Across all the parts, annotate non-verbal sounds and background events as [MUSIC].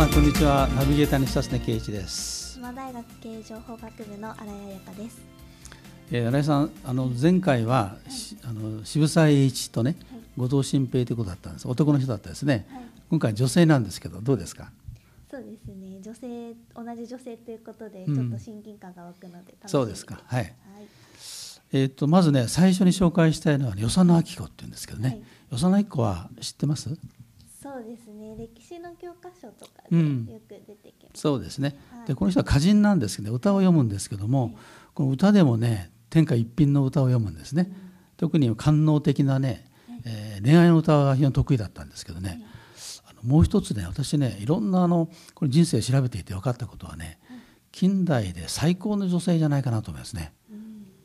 さんこんにちは。ナビゲーターの久常圭一です。島大学経営情報学部の新井彩香です。えー、新井さんあの前回は、はい、あの渋沢栄一とね、はい、後藤新平ということだったんです。男の人だったですね、はい、今回女性なんですけどどうですか？そうですね。女性同じ女性ということでちょっと親近感が湧くので、うん、そうですか。はい、えーと、まずね最初に紹介したいのは与謝野明子っていうんですけどね、与謝野明子は知ってます？そうですね。歴史の教科書とかでよく出てきます、うん、そうですね、はい、でこの人は歌人なんですけど歌を読むんですけども、はい、この歌でもね天下一品の歌を読むんですね、うん、特に官能的なね、えー、恋愛の歌が非常に得意だったんですけどね、あのもう一つね私ねいろんなあのこれ人生調べていて分かったことはね、近代で最高の女性じゃないかなと思いますね。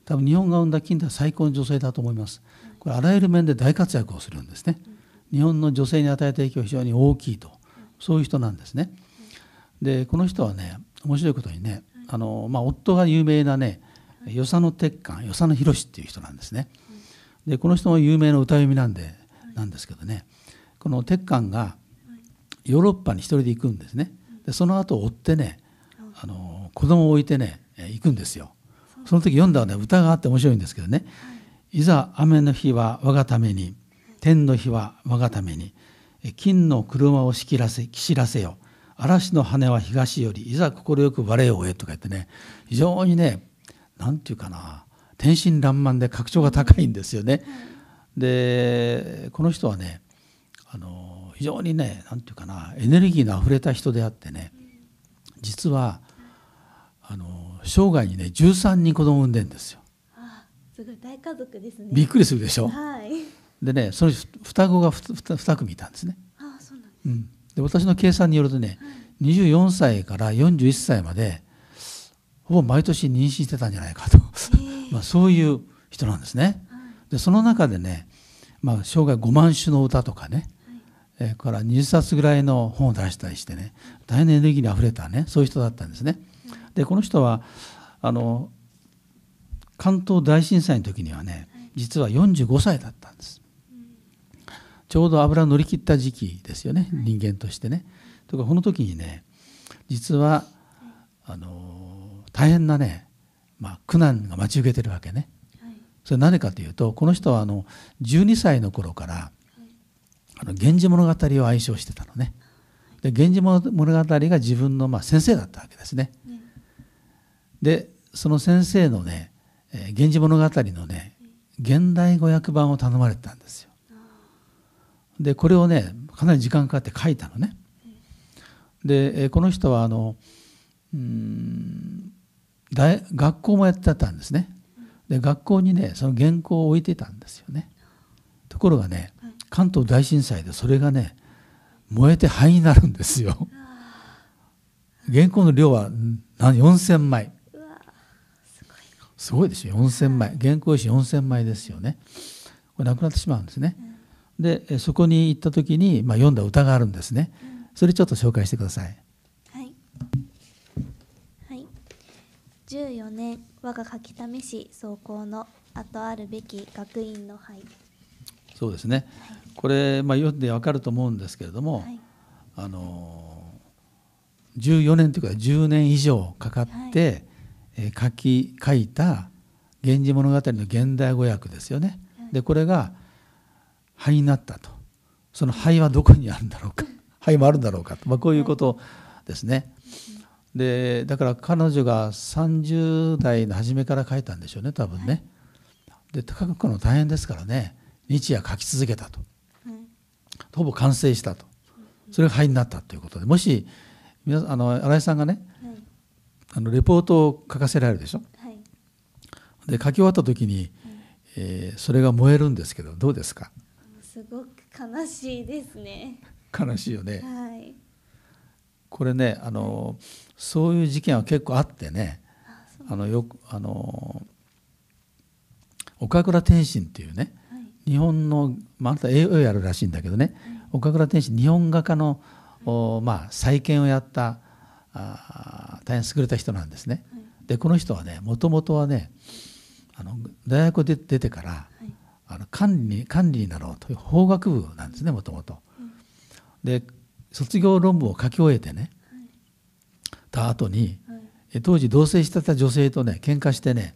多分日本が生んだ近代最高の女性だと思います。これあらゆる面で大活躍をするんですね。日本の女性に与えた影響は非常に大きいとそういう人なんですね。でこの人はね面白いことにねあの、まあ、夫が有名なね与謝野鉄幹与謝野博っていう人なんですね。でこの人も有名な歌読みなんでなんですけどねこの鉄幹がヨーロッパに一人で行くんですね。でその後追ってねあの子供を置いてね行くんですよ。その時読んだ、ね、歌があって面白いんですけどね「いざ雨の日は我がために天の日は我がために金の車を仕切らせ岸らせよ嵐の羽は東よりいざ快く我を追えとか言ってね非常にね何て言うかな天真爛漫で格調が高いんですよね。でこの人はねあの非常にね何て言うかなエネルギーのあふれた人であってね実はあの生涯にね13人子供を産んでんですよ。あすごい大家族ですね。びっくりするでしょ？はい、でねその双子が 2, 2組いたんですね。あそうなんです、うん、で私の計算によるとね、はい、24歳から41歳までほぼ毎年妊娠してたんじゃないかと。まあそういう人なんですね。でその中でね、まあ、生涯5万首の歌とかね、はい、えー、から20冊ぐらいの本を出したりしてね大変エネルギーにあふれたねそういう人だったんですね。でこの人はあの関東大震災の時にはね実は45歳だったんです。ちょうど油乗り切った時期ですよね人間としてね。とかこの時にね実はあの大変なね、まあ、苦難が待ち受けてるわけね。それ何かというとこの人はあの12歳の頃から「あの源氏物語」を愛称してたのね。で源氏物語が自分のまあ先生だったわけですね。でその先生のね「源氏物語」のね現代語訳版を頼まれてたんですよ。でこれをねかなり時間かかって書いたのね。でこの人はあのうん大学校もやってたんですね。で学校にねその原稿を置いてたんですよね。ところがね関東大震災でそれがね燃えて灰になるんですよ。原稿の量は4,000枚。すごいですよ4,000枚原稿用紙4,000枚ですよね。これなくなってしまうんですね。でそこに行った時に、まあ、読んだ歌があるんですね。それちょっと紹介してください。はい。はい。14年我が書き試し走行の後あるべき学院の灰。そうですね。はい、これまあ読んでわかると思うんですけれども、はい、あの14年というか10年以上かかって、はいえ書き書いた「源氏物語」の現代語訳ですよね。でこれが灰になったと。その灰はどこにあるんだろうか。灰もあるんだろうかと、まあ、こういうことですね。でだから彼女が30代の初めから書いたんでしょうね多分ね。で書くの大変ですからね。日夜書き続けたと。ほぼ完成したと。それが灰になったということで。もし皆あの新井さんがねあのレポートを書かせられるでしょ。はい、で書き終わった時に、えー、それが燃えるんですけどどうですか？すごく悲しいですね。悲しいよね。はい、これねあの、はい、そういう事件は結構あってねあのよくあの岡倉天心っていうね、はい、日本の、まあ、あなた絵をやるらしいんだけどね、岡倉天心日本画家の、おまあ、再建をやったあ大変優れた人なんですね。はい、でこの人はねもともとはねあの大学で出てから、はい、あの管理管理になろうという法学部なんですねもともと。で卒業論文を書き終えてね、た後にはい。当時同棲してた女性とね喧嘩してね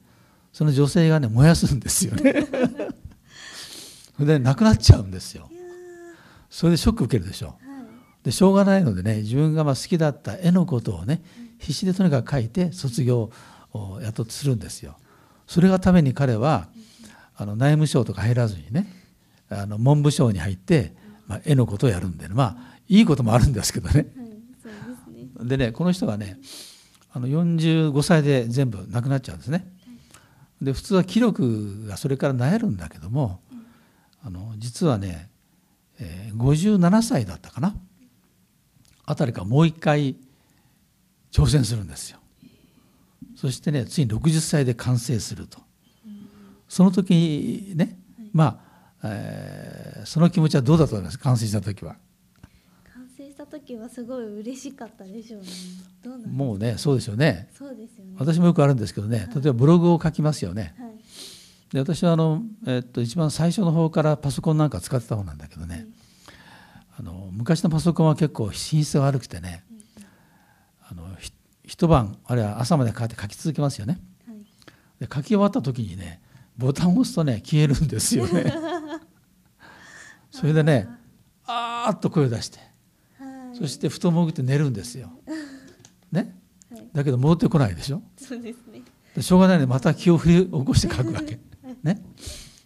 その女性がね燃やすんですよね。そ [LAUGHS] れで亡くなっちゃうんですよ。それでショック受けるでしょ。ーはい。でしょうがないのでね自分がまあ好きだった絵のことをね必死でとにかく描いて卒業をやっとするんですよ。それがために彼はあの内務省とか入らずにねあの文部省に入って、まあ、絵のことをやるんで、ね、まあいいこともあるんですけどねはいですねでねこの人がねあの45歳で全部亡くなっちゃうんですね。で普通は気力がそれからなえるんだけどもあの実はね、えー57歳だったかなあたりからもう一回挑戦するんですよ。そしてねついに60歳で完成すると。その時にねまあ、えーその気持ちはどうだったんです完成した時は。完成した時はすごい嬉しかったでしょうね。どうもうねそうですよね。そうですよね。私もよくあるんですけどね例えばブログを書きますよね。はい。で私はあの、えっと、一番最初の方からパソコンなんか使ってた方なんだけどね。あの昔のパソコンは結構品質が悪くてねあのひ一晩あるいは朝までかかって書き続けますよね。はい。で書き終わった時にねボタンを押すとね消えるんですよね。[LAUGHS] それでねあー。っと声を出してはい。そして布団潜って寝るんですよ。ね？はい。だけど戻ってこないでしょ？そうですね。でしょうがないのでまた気を振り起こして書くわけ。ね、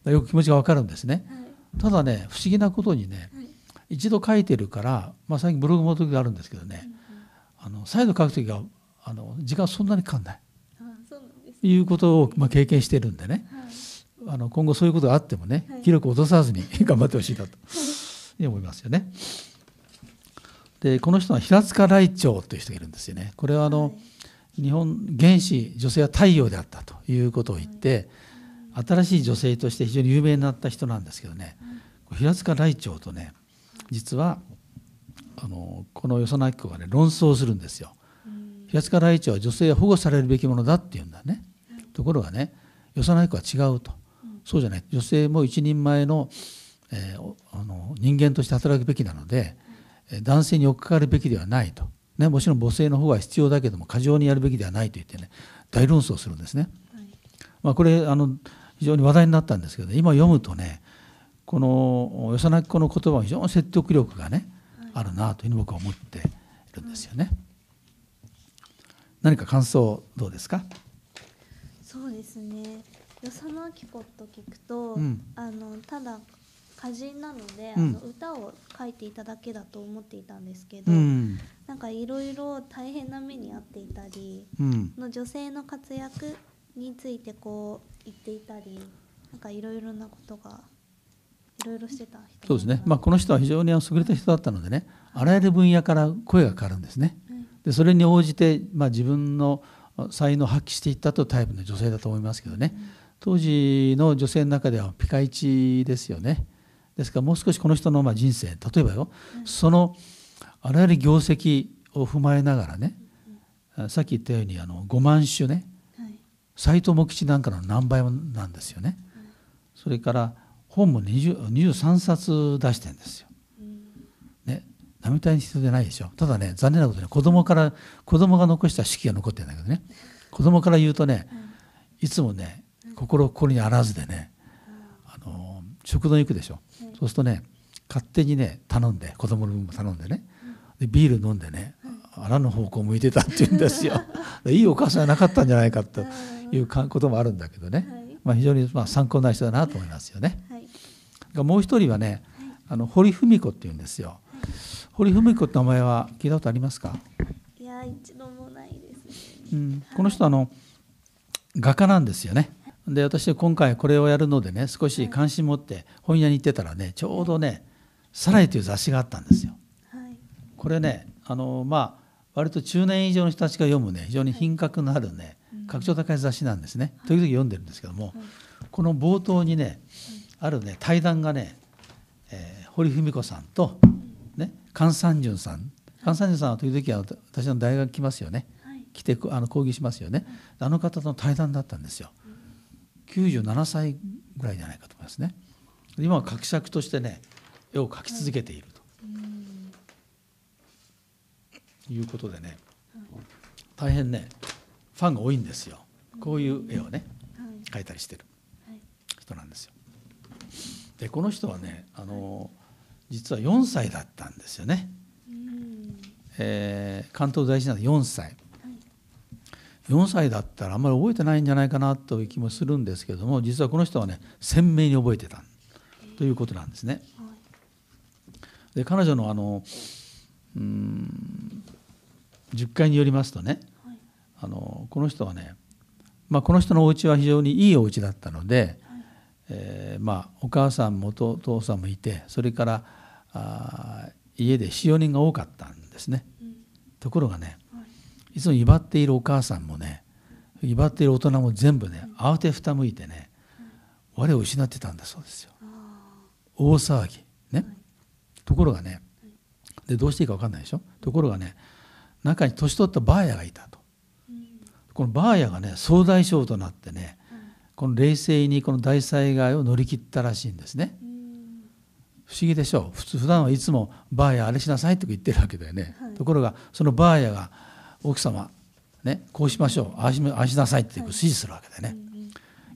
よく気持ちがわかるんですね。はい。ただね不思議なことにねはい。一度書いてるから、まあ、最近ブログも時があるんですけどねあの再度書く時があの時間そんなにかかんない。あそうなんですということを、まあ、経験してるんでね。はいあの今後そういうことがあってもねはい記録を落とさずに [LAUGHS] 頑張ってほしいなと [LAUGHS] 思いますよね。でこの人は平塚来長という人がいるんですよね。これはあの、はい日本原始女性は太陽であったということを言って新しい女性として非常に有名になった人なんですけどね平塚来長とね実はあのこの与謝野明子がね論争するんですよ。うん平塚来長は女性は保護されるべきものだっていうんだね。ところがね与謝野明子は違うとそうじゃない。女性も一人前の,、えーおあの人間として働くべきなので、えー男性に追っかかるべきではないと、ね、もちろん母性の方が必要だけども過剰にやるべきではないと言ってね大論争するんですね。はい。まあ、これあの非常に話題になったんですけど、今読むとねこの与謝野明子の言葉は非常に説得力がね、あるなというふうに僕は思っているんですよね。何か感想どうですか？そうですね与謝野明子と聞くと、うん。あのただ歌人なので、うん。あの歌を書いていただけだと思っていたんですけど、うん。なんかいろいろ大変な目に遭っていたりうん。の女性の活躍についてこう言っていたりなんかいろいろなことがいろいろしてた人そうですね、まあ、この人は非常に優れた人だったのでねあらゆる分野から声がかかるんですね。はい。でそれに応じて、まあ、自分の才能を発揮していったというタイプの女性だと思いますけどね当時の女性の中ではピカイチですよね。ですからもう少しこの人のまあ人生例えばよそのあらゆる業績を踏まえながらねさっき言ったようにあの5万種ねはい。斎藤茂吉なんかの何倍もなんですよね。それから本も20 23冊出してるんですよ。うん。ね、並大な人じゃないでしょ。ただね残念なことに子供から子供が残した式が残ってるんだけどね。子供から言うとねいつもね心心にあらずでねあの食堂に行くでしょ。そうするとね勝手にね頼んで子供の分も頼んでねでビール飲んでねあらぬ方向を向いてたって言うんですよ。で [LAUGHS] いいお母さんじゃなかったんじゃないかとい。うかこともあるんだけどね、はい。まあ、非常にまあ参考になる人だなと思いますよね。はい。がもう一人はね、あの堀文子っていうんですよ。堀文子って名前は聞いたことありますか？いや一度もないですね。うん、この人はあの画家なんですよね。で私は今回これをやるのでね少し関心持って本屋に行ってたらねちょうどね「サライ」という雑誌があったんですよ。はい。これねあのまあ割と中年以上の人たちが読むね非常に品格のあるね格調高い雑誌なんですね。時々読んでるんですけどもこの冒頭にねあるね対談がね、えー堀文子さんと、ね、菅三淳さん。菅三淳さんは時々は私の大学来ますよね。はい。来てあの講義しますよね。あの方との対談だったんですよ97歳ぐらいじゃないかと思いますね今は格尺としてね絵を描き続けていると、いうことでね大変ねファンが多いんですよこういう絵をね描いたりしてる人なんですよ。でこの人はねあの実は4歳だったんですよね。えー、関東大震災で4歳。4歳だったらあんまり覚えてないんじゃないかなという気もするんですけども実はこの人はね鮮明に覚えてた。ということなんですね。で彼女のあのうん10回によりますとね、あのこの人はね、まあ、この人のお家は非常にいいお家だったので、えー、まあ、お母さんもお父さんもいてそれからあ家で使用人が多かったんですね。ところがねいつも威張っているお母さんもね威張っている大人も全部ね慌てふたむいてね我を失ってたんだそうですよ。大騒ぎね。ところがねでどうしていいか分かんないでしょ？ところがね中に年取ったバーヤがいたと。このバーヤがね総大将となってねこの冷静にこの大災害を乗り切ったらしいんですね。不思議でしょ？う普通普段はいつもバーヤあれしなさいとか言ってるわけだよね、はい、ところがそのバーヤが奥様ねこうしましょうああしああしなさいって指示するわけでね、はい、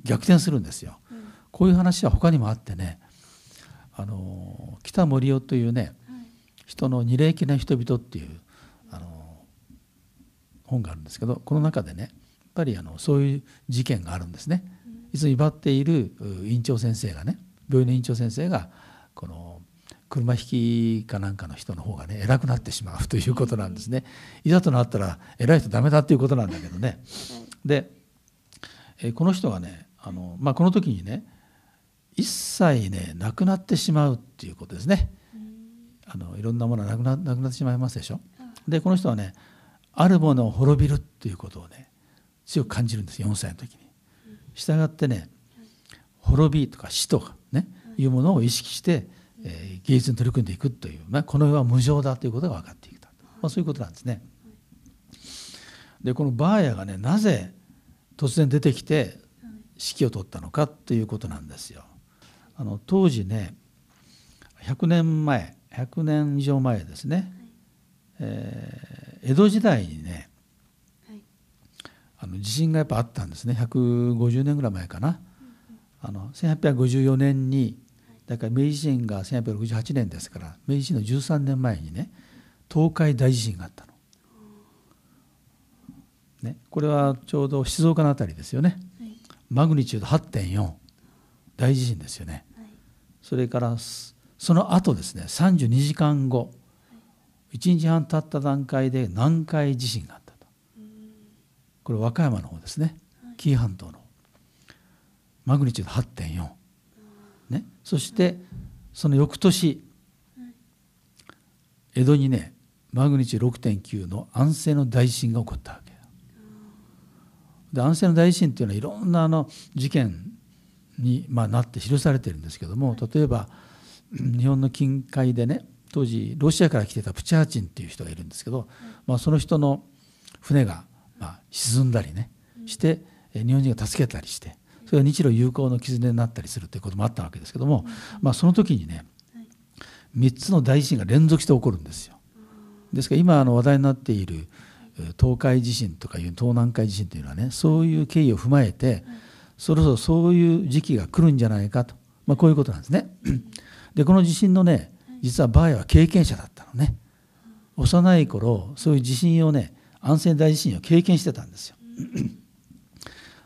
逆転するんですよ、うん、こういう話は他にもあってねあの北森夫というね、はい、人の二礼気な人々っていうあの本があるんですけどこの中でねやっぱりあのそういう事件があるんですね。いつも威張っている院長先生がね病院の院長先生がこの車引きかなんかの人の方がね偉くなってしまうということなんですね。いざとなったら偉い人ダメだっていうことなんだけどね。でこの人がねあの、まあ、この時にね一切ねなくなってしまうっていうことですね。あのいろんなものがなくななくなってしまいますでしょ。でこの人はねあるものを滅びるっていうことをね強く感じるんです4歳の時に。したがってね滅びとか死とかねいうものを意識して、えー、芸術に取り組んでいくという、まあ、この世は無常だということが分かっていくと、まあ、そういうことなんですね。でこのバーヤがねなぜ突然出てきて指揮を執ったのかということなんですよ。あの当時ね100年前100年以上前ですね、えー、江戸時代にね、あの地震がやっぱあったんですね150年ぐらい前かな。あの1854年にだから明治維新が1868年ですから明治維新の13年前にね東海大地震があったの。ね、これはちょうど静岡の辺りですよね、はい、マグニチュード8.4大地震ですよね、はい、それからその後ですね32時間後、はい、1日半経った段階で南海地震があったと。これ和歌山の方ですね。紀伊半島の。マグニチュード8.4、ね、そしてその翌年江戸にねマグニチュード6.9の安政の大震が起こったわけ。で安政の大震っていうのはいろんなあの事件に、まあ、なって記されてるんですけども例えば日本の近海でね当時ロシアから来てたプチャーチンっていう人がいるんですけど、まあ、その人の船がまあ沈んだりねして日本人が助けたりしてそれが日露友好の絆になったりするということもあったわけですけども、まあ、その時にね3つの大地震が連続して起こるんですよ。ですから今あの話題になっている東海地震とかいう東南海地震というのはねそういう経緯を踏まえてそろそろそういう時期が来るんじゃないかと、まあ、こういうことなんですね。でこの地震のね実はバーヤは経験者だったのね。幼い頃そういう地震をね安政大地震を経験してたんですよ。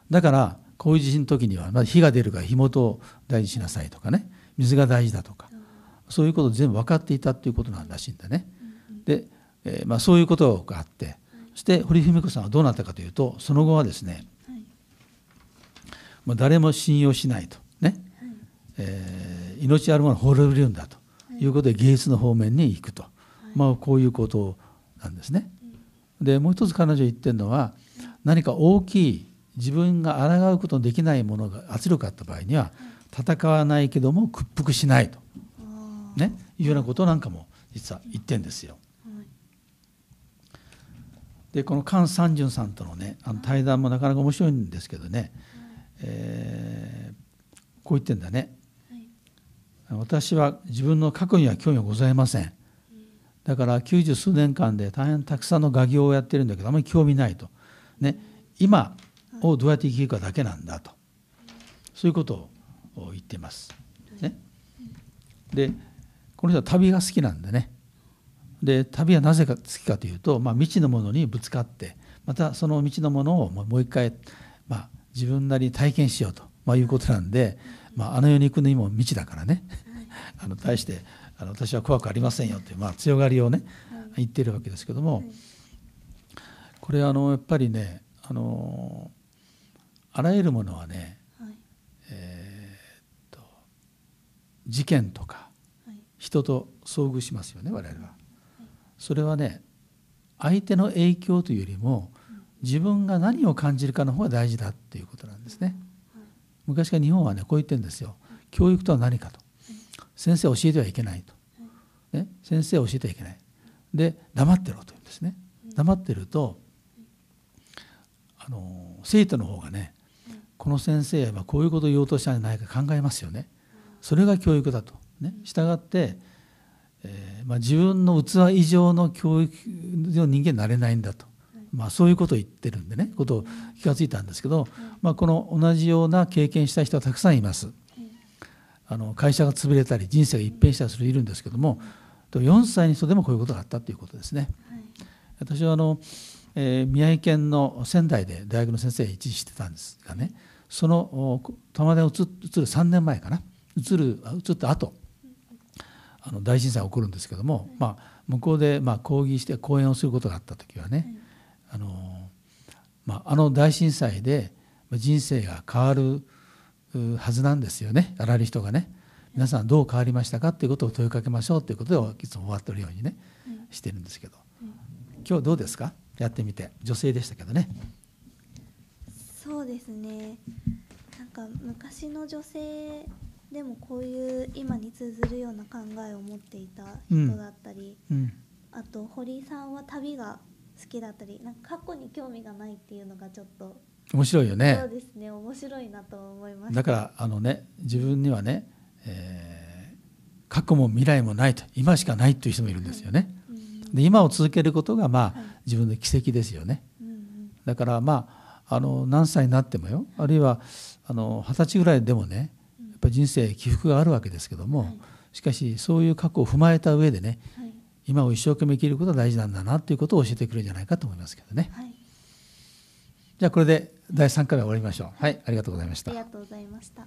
だからこういう地震の時には、まあ、火が出るから火元を大事にしなさいとかね水が大事だとかそういうこと全部分かっていたということなんらしいんだね。で、えー、まあ、そういうことがあってそして堀文子さんはどうなったかというとその後はですね、もう誰も信用しないとね、えー、命あるもの滅びるんだとい。うことで芸術の方面に行くと、まあ、こういうことなんですね。でもう一つ彼女言ってるのは何か大きい自分が抗うことのできないものが圧力があった場合には戦わないけども屈服しないと、ね、いうようなことなんかも実は言ってんですよ。でこの菅三淳さんとのねあの対談もなかなか面白いんですけどね、えー、こう言ってんだね、私は自分の過去には興味はございません。だから90数年間で大変たくさんの画業をやってるんだけどあまり興味ないと、ね、今をどうやって生きるかだけなんだと。そういうことを言っています。ね、でこの人は旅が好きなんでね。で旅はなぜか好きかというと、まあ、未知のものにぶつかってまたその未知のものをもう一回、まあ、自分なりに体験しようと、まあ、いうことなんで、まあ、あの世に行くのにも未知だからね。[LAUGHS] あの対してあの私は怖くありませんよっていう、まあ、強がりをね、言ってるわけですけども、これあのやっぱりねあのあらゆるものはね、えー、と事件とか人と遭遇しますよね我々は。それはね相手の影響というよりも自分が何を感じるかの方が大事だっていうことなんですね。昔から日本はねこう言ってるんですよ。教育とは何かと。先生教えてはいけないと。ね、先生教えてはいけない。で黙ってろというんですね。黙ってるとあの生徒の方がねこの先生はこういうことを言おうとしたんじゃないか考えますよね。それが教育だと。ね、従って、えーまあ、自分の器以上の教育の人間になれないんだと。まあ、そういうことを言ってるんでねことを気が付いたんですけど、まあ、この同じような経験した人はたくさんいます。あの会社が潰れたり人生が一変したりするいるんですけども4歳の人でもこういうことがあったということですね。私はあの、えー、宮城県の仙台で大学の先生一時してたんですがねその玉田に移る3年前かな。移る移った後あの大震災が起こるんですけども、まあ、向こうでまあ講義して講演をすることがあった時はね、あのまあ、あの大震災で人生が変わるはずなんですよね。あらゆる人がね。皆さんどう変わりましたかっていうことを問いかけましょうということでいつも終わってるようにね、してるんですけど。今日どうですか？やってみて。女性でしたけどねそうですね。なんか昔の女性でもこういう今に通ずるような考えを持っていた人だったり、うん。うん、あと堀井さんは旅が好きだったりなんか過去に興味がないっていうのがちょっと面白いよね。そうですね。面白いなと思いますだからあのね自分にはね、えー、過去も未来もないと今しかないという人もいるんですよね、はい、で今を続けることがまあ、はい、自分の奇跡ですよね、うんうん、だからまああの何歳になってもよあるいはあの二十歳ぐらいでもねやっぱ人生起伏があるわけですけども、はい、しかしそういう過去を踏まえた上でね、今を一生懸命生きることが大事なんだなということを教えてくれるんじゃないかと思いますけどね。はい、じゃあこれで第3回目終わりましょう。はい、ありがとうございました。ありがとうございました。